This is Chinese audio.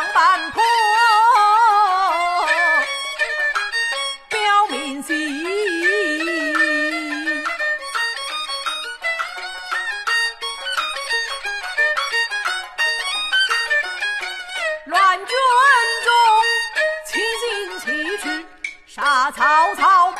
长坂坡，标明志。乱军中，七进七出，杀曹操。